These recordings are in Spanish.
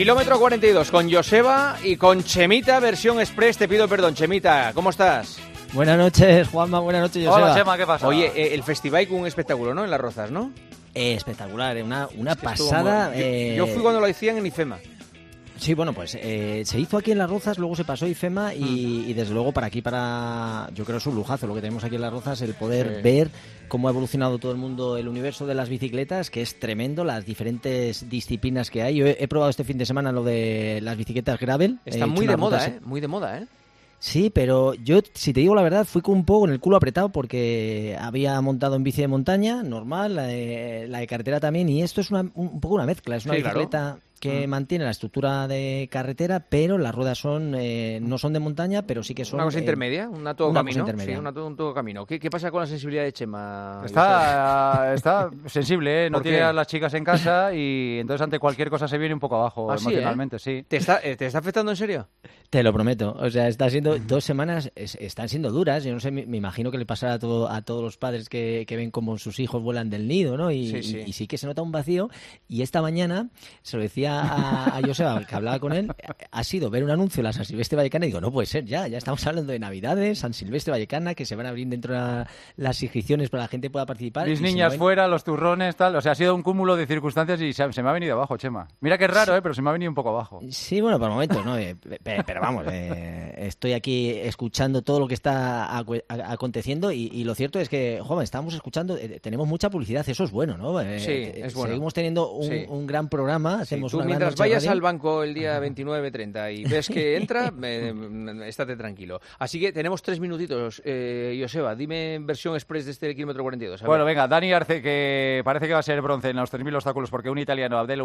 Kilómetro 42 con Joseba y con Chemita, versión express. Te pido perdón, Chemita. ¿Cómo estás? Buenas noches, Juanma. Buenas noches, Joseba. Hola, Chema, ¿qué pasa? Oye, eh, el festival con un espectáculo, ¿no? En Las Rozas, ¿no? Eh, espectacular, eh, una, una Que estuvo pasada. muy- yo- eh, Yo, fui cuando lo hacían en IFEMA. Sí, bueno, pues eh, se hizo aquí en Las Rozas, luego se pasó IFEMA y, y desde luego para aquí, para. Yo creo que es un lujazo lo que tenemos aquí en Las Rozas, el poder Sí. ver cómo ha evolucionado todo el mundo, el universo de las bicicletas, que es tremendo, las diferentes disciplinas que hay. Yo he, he probado este fin de semana lo de las bicicletas gravel. Está muy de moda, ¿eh? Muy de moda, ¿eh? Sí, pero yo, si te digo la verdad, fui con un poco en el culo apretado porque había montado en bici de montaña, normal, la de, la de carretera también, y esto es una, un, un poco una mezcla. Es una Sí, claro. Que Mm. mantiene la estructura de carretera, pero las ruedas son eh, no son de montaña, pero sí que son... Una cosa eh, intermedia, un todo una cosa camino. intermedia. Sí, una to- un todo camino. ¿Qué, qué pasa con la sensibilidad de Chema? Está, está sensible, ¿eh? No ¿Por tiene a las chicas en casa y entonces ante cualquier cosa se viene un poco abajo ¿Ah, sí, eh? emocionalmente, sí. ¿Te está, eh, ¿Te está afectando en serio? Te lo prometo. O sea, está siendo dos semanas, es- están siendo duras. Yo no sé, me, me imagino que le pasará a, todo, a todos los padres que, que ven cómo sus hijos vuelan del nido, ¿no? Y Sí, sí. y- y sí que se nota un vacío. Y esta mañana se lo decía a, a Joseba, que hablaba con él, ha sido ver un anuncio de la San Silvestre Vallecana y digo, no puede ser ya, ya estamos hablando de Navidades, San Silvestre Vallecana, que se van a abrir dentro de la- las inscripciones para que la gente pueda participar. Mis niñas fuera, los turrones, tal. O sea, ha sido un cúmulo de circunstancias y se, se me ha venido abajo, Chema. Mira que es raro, ¿eh? Pero se me ha venido un poco abajo. Sí, bueno, por momentos, ¿no? Eh, pe- pe- pero vamos, eh, estoy aquí escuchando todo lo que está a- aconteciendo y, y lo cierto es que, joven, estamos escuchando, eh, tenemos mucha publicidad, eso es bueno, ¿no? Eh, Sí, es bueno. Seguimos teniendo un, Sí. un gran programa, Sí, hacemos tú gran mientras vayas al banco el día 29-30 y ves que entra, eh, estate tranquilo. Así que tenemos tres minutitos. Eh, Joseba, dime versión express de este kilómetro 42. a ver. Bueno, venga, Dani Arce, que parece que va a ser bronce en los 3.000 obstáculos porque un italiano, Abdel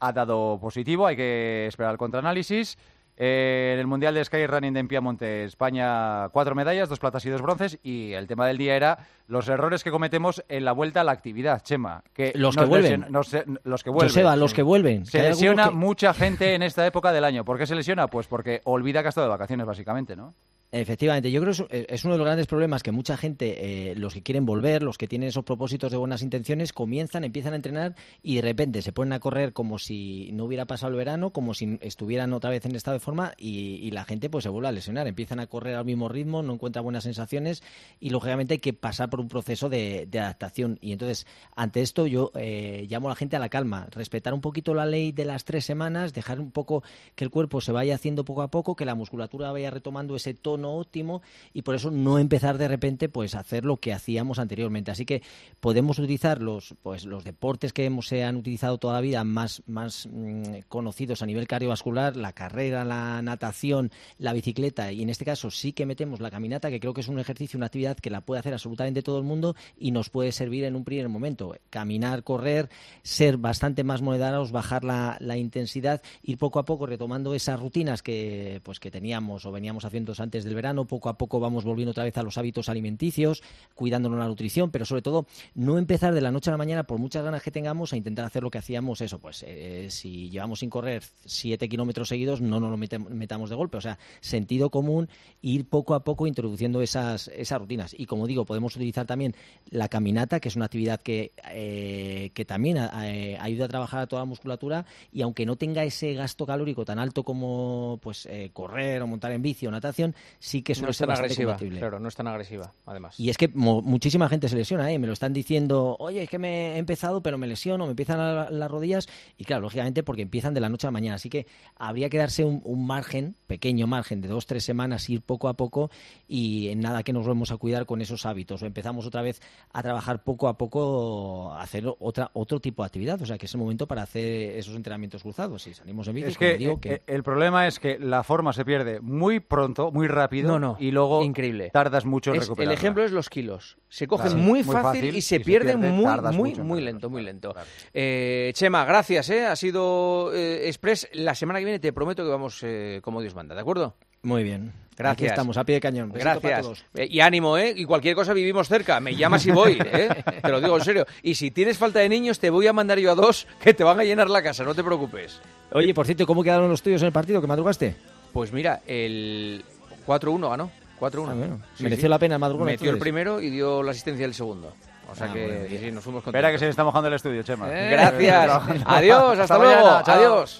ha dado positivo. Hay que esperar el contraanálisis. Eh, en el Mundial de Skyrunning de Piamonte, España, cuatro medallas, dos platas y dos bronces. Y el tema del día era los errores que cometemos en la vuelta a la actividad, Chema. Que Los que vuelven. lesiona- nos- los que vuelven. Joseba, los que vuelven. Se que lesiona que- mucha gente en esta época del año. ¿Por qué se lesiona? Pues porque olvida que ha estado de vacaciones, básicamente, ¿no? Efectivamente, yo creo que es- eh, es uno de los grandes problemas que mucha gente, eh, los que quieren volver, los que tienen esos propósitos de buenas intenciones, comienzan, empiezan a entrenar y de repente se ponen a correr como si no hubiera pasado el verano, como si estuvieran otra vez en estado de forma y, y la gente pues se vuelve a lesionar, empiezan a correr al mismo ritmo, no encuentran buenas sensaciones y lógicamente hay que pasar por un proceso de, de adaptación. Y entonces, ante esto yo eh, llamo a la gente a la calma, respetar un poquito la ley de las tres semanas, dejar un poco que el cuerpo se vaya haciendo poco a poco, que la musculatura vaya retomando ese tono óptimo y por eso no empezar de repente pues a hacer lo que hacíamos anteriormente. Así que podemos utilizar los pues los deportes que hemos, se han utilizado toda la vida más, más mm, conocidos a nivel cardiovascular, la carrera, la natación, la bicicleta y en este caso sí que metemos la caminata, que creo que es un ejercicio, una actividad que la puede hacer absolutamente todo el mundo y nos puede servir en un primer momento. Caminar, correr, ser bastante más moderados, bajar la, la intensidad, ir poco a poco retomando esas rutinas que pues que teníamos o veníamos haciendo antes del verano, poco a poco vamos volviendo otra vez a los hábitos alimenticios, cuidándonos la nutrición, pero sobre todo no empezar de la noche a la mañana por muchas ganas que tengamos a intentar hacer lo que hacíamos eso, pues eh, si llevamos sin correr siete kilómetros seguidos no nos lo metamos de golpe, o sea, sentido común, ir poco a poco introduciendo esas, esas rutinas. Y como digo, podemos utilizar también la caminata, que es una actividad que, eh, que también eh, ayuda a trabajar a toda la musculatura y aunque no tenga ese gasto calórico tan alto como pues correr o montar en bici o natación, sí que no suele es ser tan agresiva. compatible. Claro, no es tan agresiva, además. Y es que mo- muchísima gente se lesiona, ¿eh? me lo están diciendo, oye, es que me he empezado, pero me lesiono, me empiezan a- las rodillas, y claro, lógicamente porque empiezan de la noche a la mañana. Así que habría que darse un, un margen, pequeño margen, de dos, tres semanas, ir poco a poco, y en nada que nos vamos a cuidar con esos hábitos. O empezamos otra vez a trabajar poco a poco, a hacer otra, otro tipo de actividad. O sea, que es el momento para hacer esos entrenamientos cruzados. Si salimos en bici, Es como que, digo, que... el problema es que la forma se pierde muy pronto, muy rápido, No, no, y luego increíble. tardas mucho en Es- el ejemplo es los kilos. Se cogen Claro, muy, muy fácil, fácil y se y se pierden pierde, muy, tardas muy, mucho muy lento, muy lento. claro. Eh, Chema, gracias, ¿eh? Ha sido eh, Express. La semana que viene te prometo que vamos eh, como Dios manda, ¿de acuerdo? Muy bien. Gracias. Aquí estamos, a pie de cañón. Besito para Gracias. todos. Eh, y ánimo, ¿eh? Y cualquier cosa vivimos cerca. Me llamas y voy, ¿eh? Te lo digo en serio. Y si tienes falta de niños, te voy a mandar yo a dos que te van a llenar la casa, no te preocupes. Oye, por cierto, ¿cómo quedaron los tuyos en el partido que madrugaste? Pues mira, el 4-1 ganó. 4-1. Ah, bueno. Sí, Mereció sí. la pena el madrugón, Metió el entonces. primero y dio la asistencia del segundo. O sea Ah, que sí, nos fuimos Espera que se contentos. está mojando el estudio, Chema. Gracias. Adiós, hasta, mañana, luego. chao. Adiós.